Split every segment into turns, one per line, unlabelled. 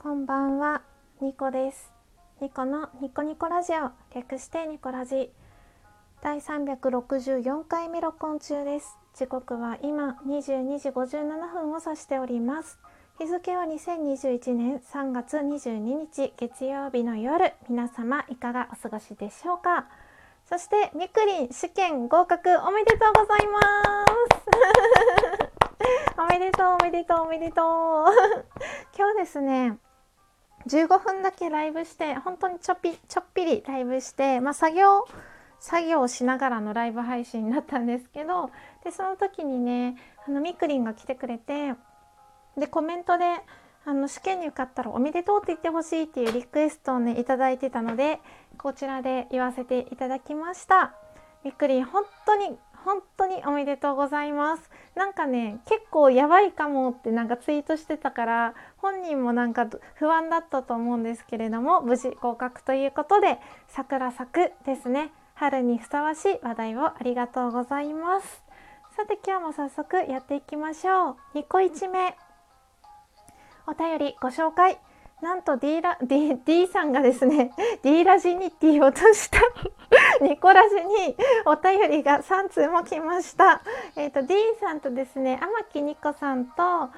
こんばんは、ニコです。ニコのニコニコラジオ、略してニコラジ。第364回目録音中です。時刻は今22時57分を指しております。日付は2021年3月22日月曜日の夜、皆様いかがお過ごしでしょうか？そしてみくりん試験合格おめでとうございます。おめでとうおめでとうおめでとう。今日ですね。15分だけライブして本当にちょっぴちょっぴりライブして、まあ、作業作業をしながらのライブ配信になったんですけどでその時にねあのみくりんが来てくれてでコメントであの試験に受かったらおめでとうって言ってほしいっていうリクエストをねいいてたのでこちらで言わせていただきました。みくりん本当に本当におめでとうございます。なんかね結構やばいかもってなんかツイートしてたから本人もなんか不安だったと思うんですけれども無事合格ということで桜咲くですね。春にふさわしい話題をありがとうございます。さて今日も早速やっていきましょう。2個1目。お便りご紹介。なんと D, ラ D, D さんがですね D ラジニティを落とした ニコラジにお便りが3通も来ました。えっ、ー、と D さんとですね天木ニコさんとあ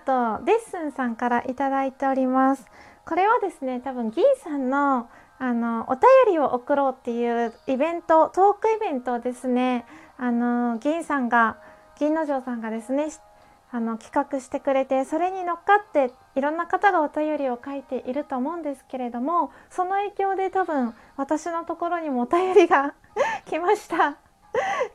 とデッスンさんからいただいております。これはですね多分ギーさんのあのお便りを送ろうっていうイベントトークイベントをですねあの銀さんが銀之丞さんがですねあの企画してくれてそれに乗っかっていろんな方がお便りを書いていると思うんですけれどもその影響で多分私のところにもお便りが 来ました。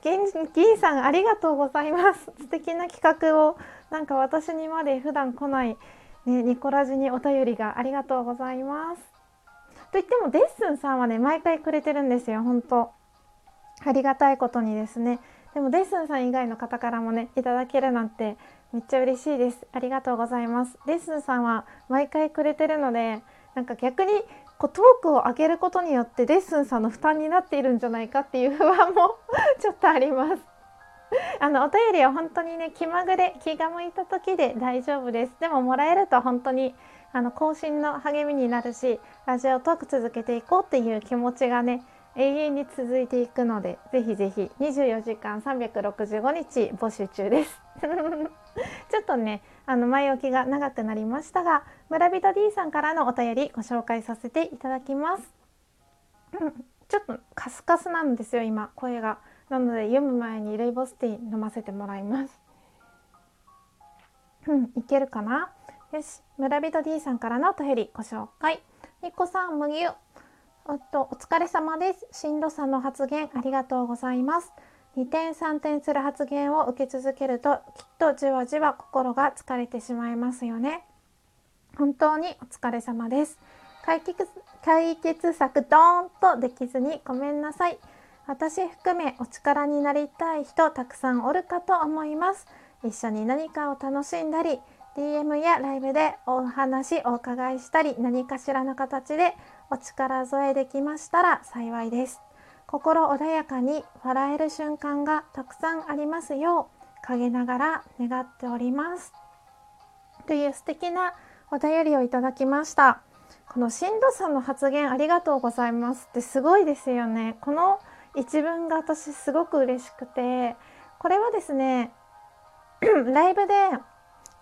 銀銀さんありがとうございます素敵な企画をなんか私にまで普段来ない、ね、ニコラジにお便りがありがとうございます。と言ってもデッスンさんはね毎回くれてるんですよ本当ありがたいことにですねでもデッスンさん以外の方からもねいただけるなんてめっちゃ嬉しいです。ありがとうございます。デッスンさんは毎回くれてるのでなんか逆にこうトークを上げることによってデッスンさんの負担になっているんじゃないかっていう不安も ちょっとあります。あのお便りは本当にね気まぐれ気が向いた時で大丈夫です。でももらえると本当にあの更新の励みになるしラジオトーク続けていこうっていう気持ちがね永遠に続いていくのでぜひぜひ24時間365日募集中です。ちょっとねあの前置きが長くなりましたが村人 D さんからのお便りご紹介させていただきます。ちょっとカスカスなんですよ今声が。なので読む前にルイボスティー飲ませてもらいます。うんいけるかな？よし村人 D さんからのお便りご紹介。ニコさん麦おっとお疲れ様です。進路さんの発言ありがとうございます。2点3点する発言を受け続けるときっとじわじわ心が疲れてしまいますよね。本当にお疲れ様です。解決解決策ドーンとできずにごめんなさい。私含めお力になりたい人たくさんおるかと思います。一緒に何かを楽しんだり DM やライブでお話お伺いしたり何かしらの形でお力添えできましたら幸いです。心穏やかに笑える瞬間がたくさんありますよう陰ながら願っております。という素敵なお便りをいただきました。このしんどさんの発言ありがとうございますってすごいですよね。この一文が私すごく嬉しくて。これはですね ライブで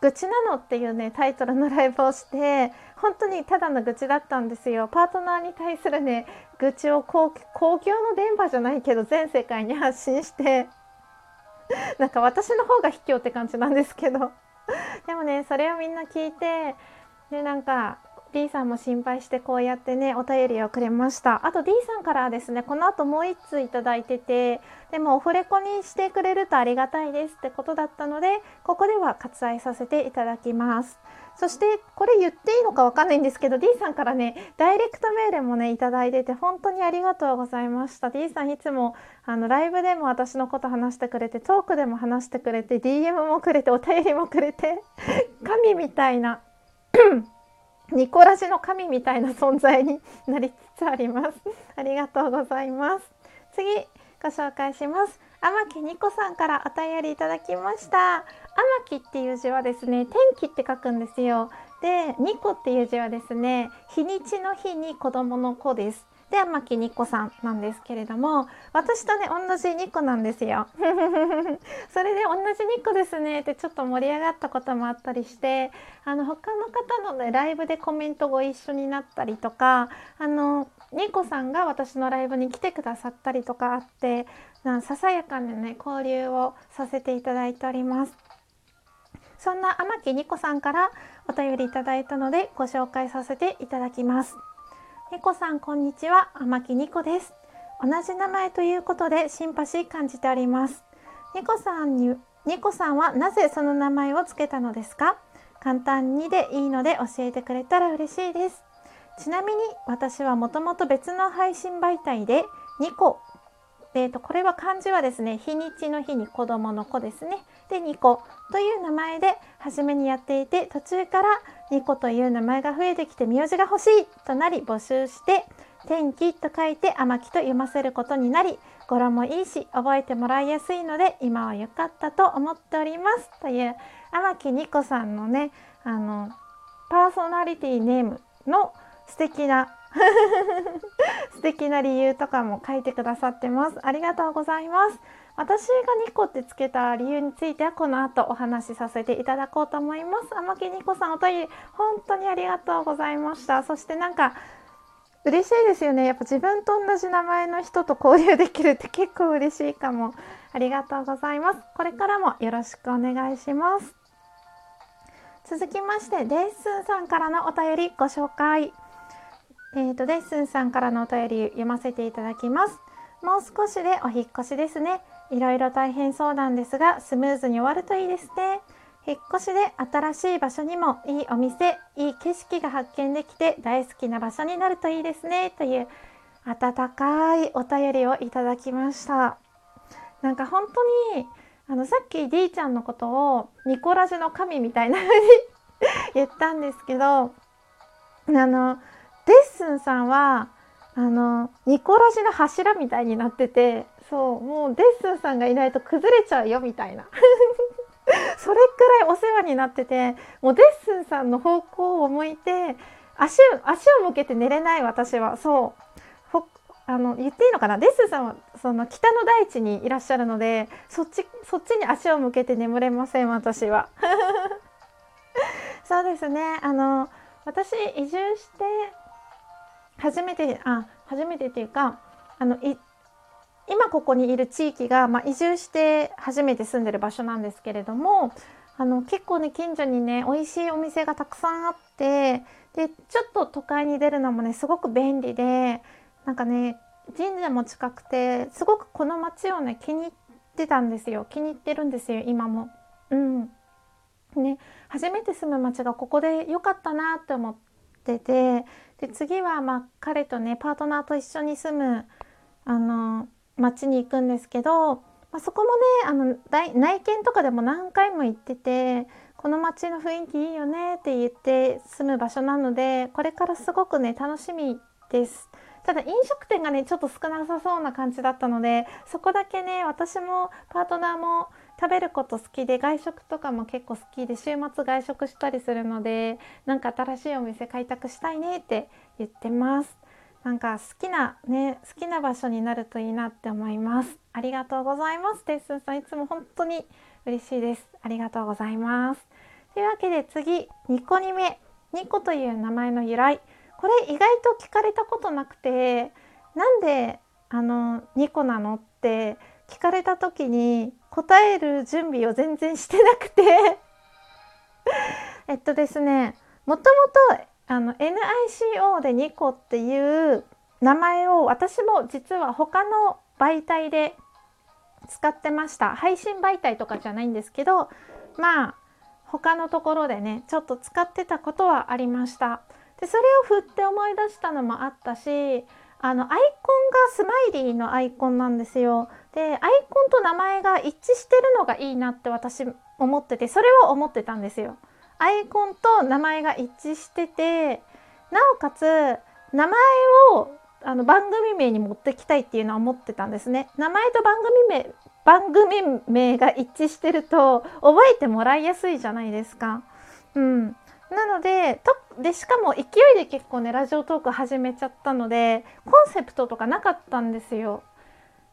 愚痴なのっていうねタイトルのライブをして本当にただの愚痴だったんですよ。パートナーに対するね愚痴を公共の電波じゃないけど全世界に発信して なんか私の方が卑怯って感じなんですけど。でもねそれをみんな聞いてでなんか D さんも心配してこうやってねお便りをくれました。あと D さんからはですねこの後もう1通いただいててでもオフレコにしてくれるとありがたいですってことだったのでここでは割愛させていただきます。そしてこれ言っていいのかわかんないんですけど D さんからねダイレクトメールもねいいてて本当にありがとうございました D さんいつもあのライブでも私のこと話してくれてトークでも話してくれて DM もくれてお便りもくれて神みたいな ニコラジの神みたいな存在になりつつあります。ありがとうございます。次ご紹介します。天木ニコさんからお便りいただきました。天木っていう字はですね、天気って書くんですよ。でニコっていう字はですね日にちの日に子供の子です。で天木ニコさんなんですけれども私とね同じニコなんですよ。それで同じニコですねってちょっと盛り上がったこともあったりしてあの他の方のねライブでコメントご一緒になったりとかあのニコさんが私のライブに来てくださったりとかあってささやかなね交流をさせていただいております。そんな天木ニコさんからお便りいただいたのでご紹介させていただきます。ニコさんこんにちは。天木ニコです。同じ名前ということでシンパシー感じております。ニコさんにニコさんはなぜその名前を付けたのですか？簡単にでいいので教えてくれたら嬉しいです。ちなみに私はもともと別の配信媒体でニコえーと、これは漢字はですね日にちの日に子供の子ですね。でニコという名前で初めにやっていて途中からニコという名前が増えてきて名字が欲しいとなり募集して天気と書いて天木と読ませることになり語呂もいいし覚えてもらいやすいので今は良かったと思っておりますという天木ニコさんのねあのパーソナリティネームの素敵な 素敵な理由とかも書いてくださってます。ありがとうございます。私がニコってつけた理由についてはこの後お話しさせていただこうと思います。天木ニコさんお便り本当にありがとうございました。そしてなんか嬉しいですよね。やっぱ自分と同じ名前の人と交流できるって結構嬉しいかも。ありがとうございます。これからもよろしくお願いします。続きまして、デッスンさんからのお便りご紹介。えーと、デッスンさんからのお便り読ませていただきます。もう少しでお引越しですね。いろいろ大変そうなんですが、スムーズに終わるといいですね。引っ越しで新しい場所にもいいお店、いい景色が発見できて大好きな場所になるといいですね。という温かいお便りをいただきました。なんか本当に、あのさっき D ちゃんのことをニコラジの神みたいな風に 言ったんですけど、あの、デッスンさんはあのニコラジの柱みたいになっててそうもうデッスンさんがいないと崩れちゃうよみたいな。それくらいお世話になっててもうデッスンさんの方向を向いて足足を向けて寝れない私は。そう。あの言っていいのかな？デッスンさんはその北の大地にいらっしゃるのでそっちそっちに足を向けて眠れません私は。そうですね。あの私移住して初めてあ初めてっていうかあの今ここにいる地域が、まあ、移住して初めて住んでる場所なんですけれどもあの結構ね近所にね美味しいお店がたくさんあってでちょっと都会に出るのもねすごく便利でなんかね神社も近くてすごくこの街をね気に入ってたんですよ気に入ってるんですよ今も。うんね、初めて住む町がここで良かったなって思っててで次はまあ彼とねパートナーと一緒に住むあの町に行くんですけど、まあ、そこもねあの内見とかでも何回も行っててこの町の雰囲気いいよねって言って住む場所なのでこれからすごくね楽しみです。ただ飲食店がねちょっと少なさそうな感じだったのでそこだけね私もパートナーも食べること好きで外食とかも結構好きで週末外食したりするのでなんか新しいお店開拓したいねって言ってます。なんか好きなね好きな場所になるといいなって思います。ありがとうございます。テッスンさんいつも本当に嬉しいです。ありがとうございます。というわけで次2個2目。2個という名前の由来。これ意外と聞かれたことなくてなんであの2個なのって聞かれた時に答える準備を全然してなくて。えっとですねもともとあの NICO でニコっていう名前を私も実は他の媒体で使ってました。配信媒体とかじゃないんですけどまあ他のところでねちょっと使ってたことはありました。でそれを振って思い出したのもあったしあのアイコンがスマイリーのアイコンなんですよ。でアイコンと名前が一致してるのがいいなって私思っててそれを思ってたんですよ。アイコンと名前が一致しててなおかつ名前をあの番組名に持ってきたいっていうのは思ってたんですね。名前と番組名番組名が一致してると覚えてもらいやすいじゃないですか。うん、なのでとでしかも勢いで結構ねラジオトーク始めちゃったのでコンセプトとかなかったんですよ。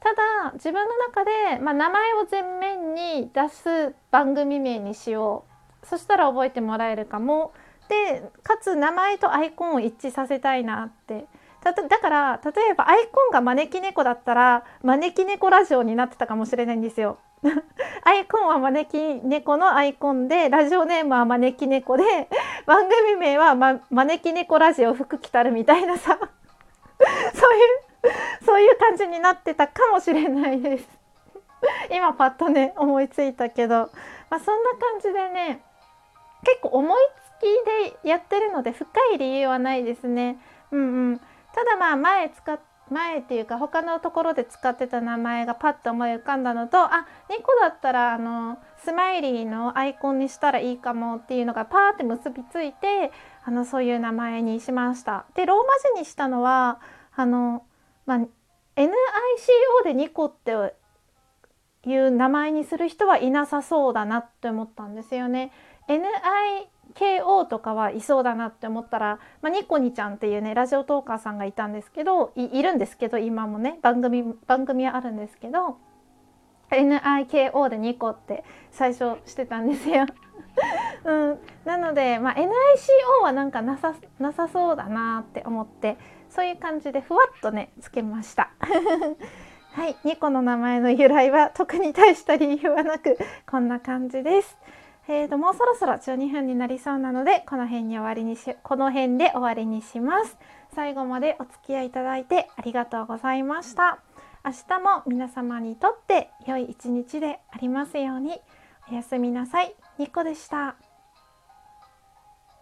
ただ自分の中で、まあ、名前を前面に出す番組名にしようそしたら覚えてもらえるかもでかつ名前とアイコンを一致させたいなってだから例えばアイコンが招き猫だったら招き猫ラジオになってたかもしれないんですよ。アイコンは招き猫のアイコンでラジオネームは招き猫で 番組名は、ま、招き猫ラジオ服着たるみたいなさ。そういうそういう感じになってたかもしれないです。今パッとね思いついたけど、まあ、そんな感じでね結構思いつきでやってるので深い理由はないですね。うんうん、ただまあ前使って前っていうか他のところで使ってた名前がパッと思い浮かんだのとあ2個だったらあのスマイリーのアイコンにしたらいいかもっていうのがパーって結びついてあのそういう名前にしました。でローマ字にしたのはあの、まあ、NICO で2個っていう名前にする人はいなさそうだなって思ったんですよね。NI KO とかはいそうだなって思ったら、まあ、ニコニちゃんっていうねラジオトーカーさんがいたんですけどいるんですけど今もね番組番組はあるんですけど NIKO でニコって最初してたんですよ。うん、なので、まあ、NICO はなんかなさなさそうだなって思ってそういう感じでふわっとねつけました。はい、ニコの名前の由来は特に大した理由はなくこんな感じです。えーと、もうそろそろ12分になりそうなのでこの辺に終わりにしこの辺で終わりにします。最後までお付き合いいただいてありがとうございました。明日も皆様にとって良い一日でありますように。おやすみなさい。ニコでした。